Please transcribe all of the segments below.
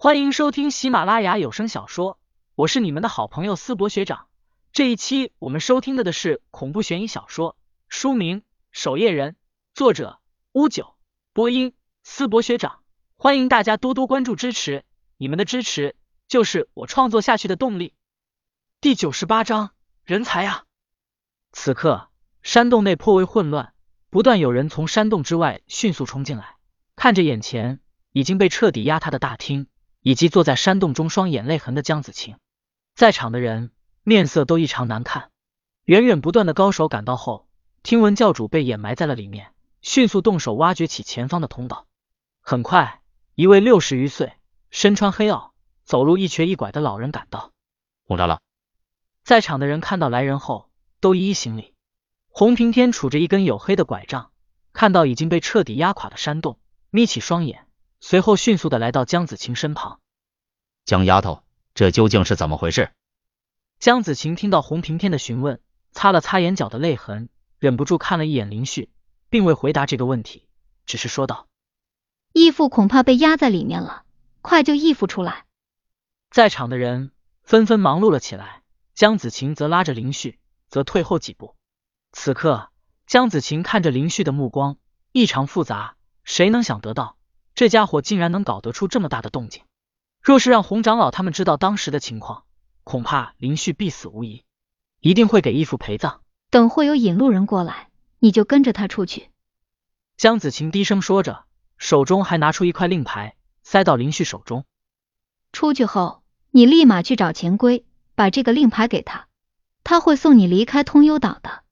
欢迎收听喜马拉雅有声小说，我是你们的好朋友思博学长。这一期我们收听的的是恐怖悬疑小说，书名《守夜人》，作者乌九，播音思博学长。欢迎大家多多关注支持，你们的支持就是我创作下去的动力。第九十八章，人才啊！此刻山洞内颇为混乱，不断有人从山洞之外迅速冲进来，看着眼前已经被彻底压塌的大厅，以及坐在山洞中双眼泪痕的江子晴，在场的人面色都异常难看。源源不断的高手赶到后，听闻教主被掩埋在了里面，迅速动手挖掘起前方的通道。很快，一位六十余岁、身穿黑袄、走路一瘸一拐的老人赶到。洪长老，在场的人看到来人后，都一一行礼。洪平天杵着一根黝黑的拐杖，看到已经被彻底压垮的山洞，眯起双眼，随后迅速的来到江子晴身旁。江丫头，这究竟是怎么回事？江子晴听到洪平天的询问，擦了擦眼角的泪痕，忍不住看了一眼林旭，并未回答这个问题，只是说道：“义父恐怕被压在里面了，快救义父出来！”在场的人纷纷忙碌了起来，江子晴则拉着林旭，则退后几步。此刻，江子晴看着林旭的目光异常复杂，谁能想得到这家伙竟然能搞得出这么大的动静？若是让洪长老他们知道当时的情况，恐怕林旭必死无疑，一定会给义父陪葬。等会有引路人过来，你就跟着他出去。江子晴低声说着，手中还拿出一块令牌，塞到林旭手中。出去后，你立马去找钱龟，把这个令牌给他，他会送你离开通幽岛的。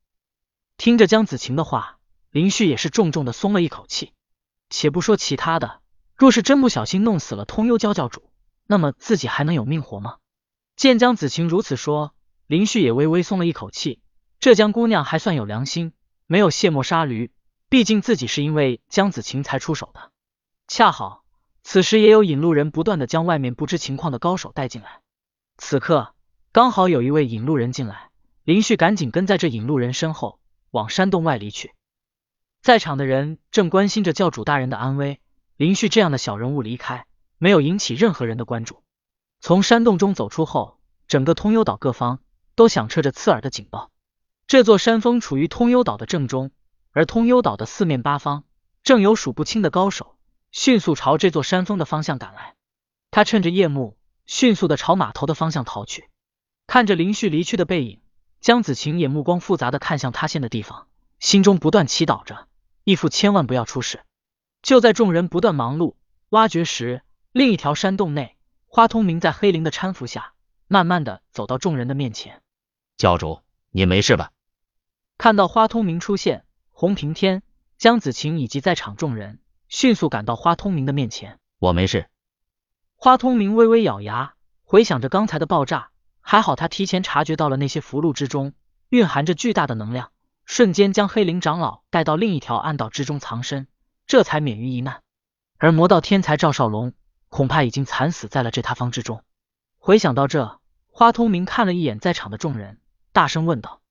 听着江子晴的话，林旭也是重重的松了一口气。且不说其他的，若是真不小心弄死了通幽教教主，那么自己还能有命活吗？见江子晴如此说，林旭也微微松了一口气。这江姑娘还算有良心，没有卸磨杀驴。毕竟自己是因为江子晴才出手的。恰好此时也有引路人不断的将外面不知情况的高手带进来。此刻刚好有一位引路人进来，林旭赶紧跟在这引路人身后。往山洞外离去，在场的人正关心着教主大人的安危。林旭这样的小人物离开，没有引起任何人的关注。从山洞中走出后，整个通幽岛各方都响彻着刺耳的警报。这座山峰处于通幽岛的正中，而通幽岛的四面八方正有数不清的高手迅速朝这座山峰的方向赶来。他趁着夜幕，迅速的朝码头的方向逃去。看着林旭离去的背影。江子晴也目光复杂的看向塌陷的地方，心中不断祈祷着义父千万不要出事。就在众人不断忙碌挖掘时，另一条山洞内，花通明在黑灵的搀扶下，慢慢的走到众人的面前。教主，您没事吧？看到花通明出现，洪平天、江子晴以及在场众人迅速赶到花通明的面前。我没事。花通明微微咬牙，回想着刚才的爆炸。还好他提前察觉到了那些符箓之中蕴含着巨大的能量，瞬间将黑灵长老带到另一条暗道之中藏身，这才免于一难。而魔道天才赵少龙恐怕已经惨死在了这塌方之中。回想到这，花通明看了一眼在场的众人，大声问道：“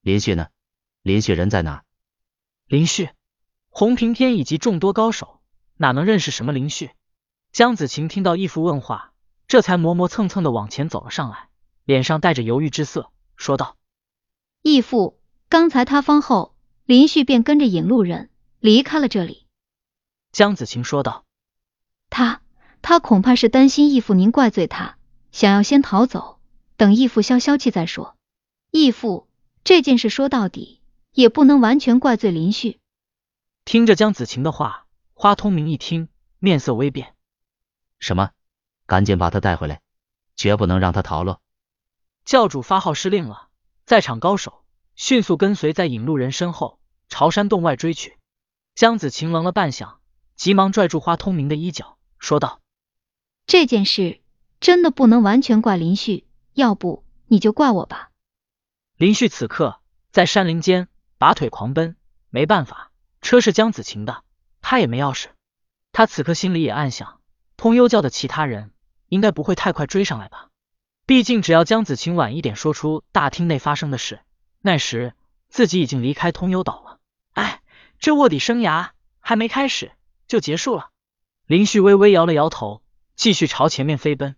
林旭呢？林旭人在哪？”林旭，洪平天以及众多高手哪能认识什么林旭？江子晴听到义父问话，这才磨磨蹭蹭的往前走了上来。脸上带着犹豫之色，说道：“义父，刚才塌方后，林旭便跟着引路人离开了这里。”江子晴说道：“他，他恐怕是担心义父您怪罪他，想要先逃走，等义父消消气再说。义父，这件事说到底也不能完全怪罪林旭。”听着江子晴的话，花通明一听，面色微变：“什么？赶紧把他带回来，绝不能让他逃了。”教主发号施令了，在场高手迅速跟随在引路人身后，朝山洞外追去。江子晴愣了半晌，急忙拽住花通明的衣角，说道：“这件事真的不能完全怪林旭，要不你就怪我吧。”林旭此刻在山林间拔腿狂奔，没办法，车是江子晴的，他也没钥匙。他此刻心里也暗想：通幽教的其他人应该不会太快追上来吧。毕竟，只要江子晴晚一点说出大厅内发生的事，那时自己已经离开通幽岛了。哎，这卧底生涯还没开始就结束了。林旭微微摇了摇头，继续朝前面飞奔。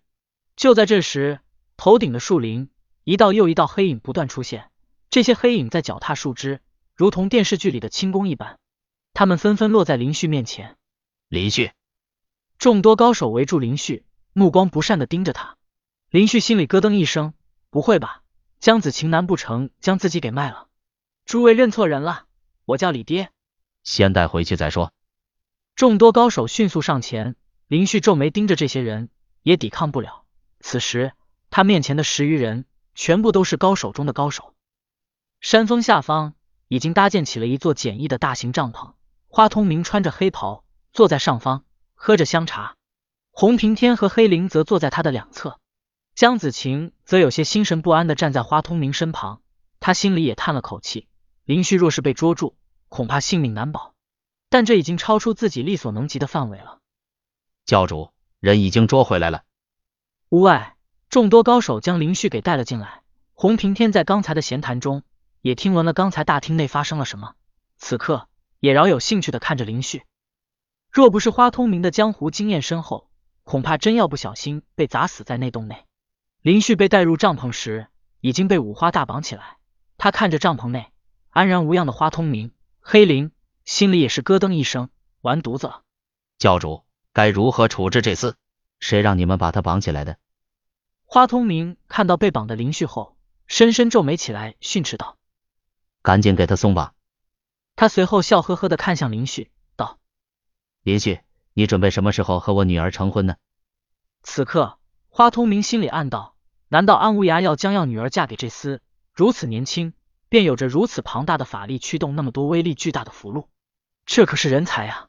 就在这时，头顶的树林，一道又一道黑影不断出现，这些黑影在脚踏树枝，如同电视剧里的轻功一般。他们纷纷落在林旭面前。林旭，众多高手围住林旭，目光不善的盯着他。林旭心里咯噔一声，不会吧？江子晴难不成将自己给卖了？诸位认错人了，我叫李爹。先带回去再说。众多高手迅速上前，林旭皱眉盯着这些人，也抵抗不了。此时他面前的十余人，全部都是高手中的高手。山峰下方已经搭建起了一座简易的大型帐篷，花通明穿着黑袍坐在上方，喝着香茶。洪平天和黑灵则坐在他的两侧。江子晴则有些心神不安的站在花通明身旁，他心里也叹了口气。林旭若是被捉住，恐怕性命难保，但这已经超出自己力所能及的范围了。教主，人已经捉回来了。屋外，众多高手将林旭给带了进来。洪平天在刚才的闲谈中，也听闻了刚才大厅内发生了什么，此刻也饶有兴趣的看着林旭。若不是花通明的江湖经验深厚，恐怕真要不小心被砸死在那洞内。林旭被带入帐篷时，已经被五花大绑起来。他看着帐篷内安然无恙的花通明、黑灵，心里也是咯噔一声，完犊子了。教主，该如何处置这厮？谁让你们把他绑起来的？花通明看到被绑的林旭后，深深皱眉起来，训斥道：“赶紧给他松绑！”他随后笑呵呵的看向林旭，道：“林旭，你准备什么时候和我女儿成婚呢？”此刻，花通明心里暗道。难道安无涯要将要女儿嫁给这厮？如此年轻，便有着如此庞大的法力驱动那么多威力巨大的符箓，这可是人才啊！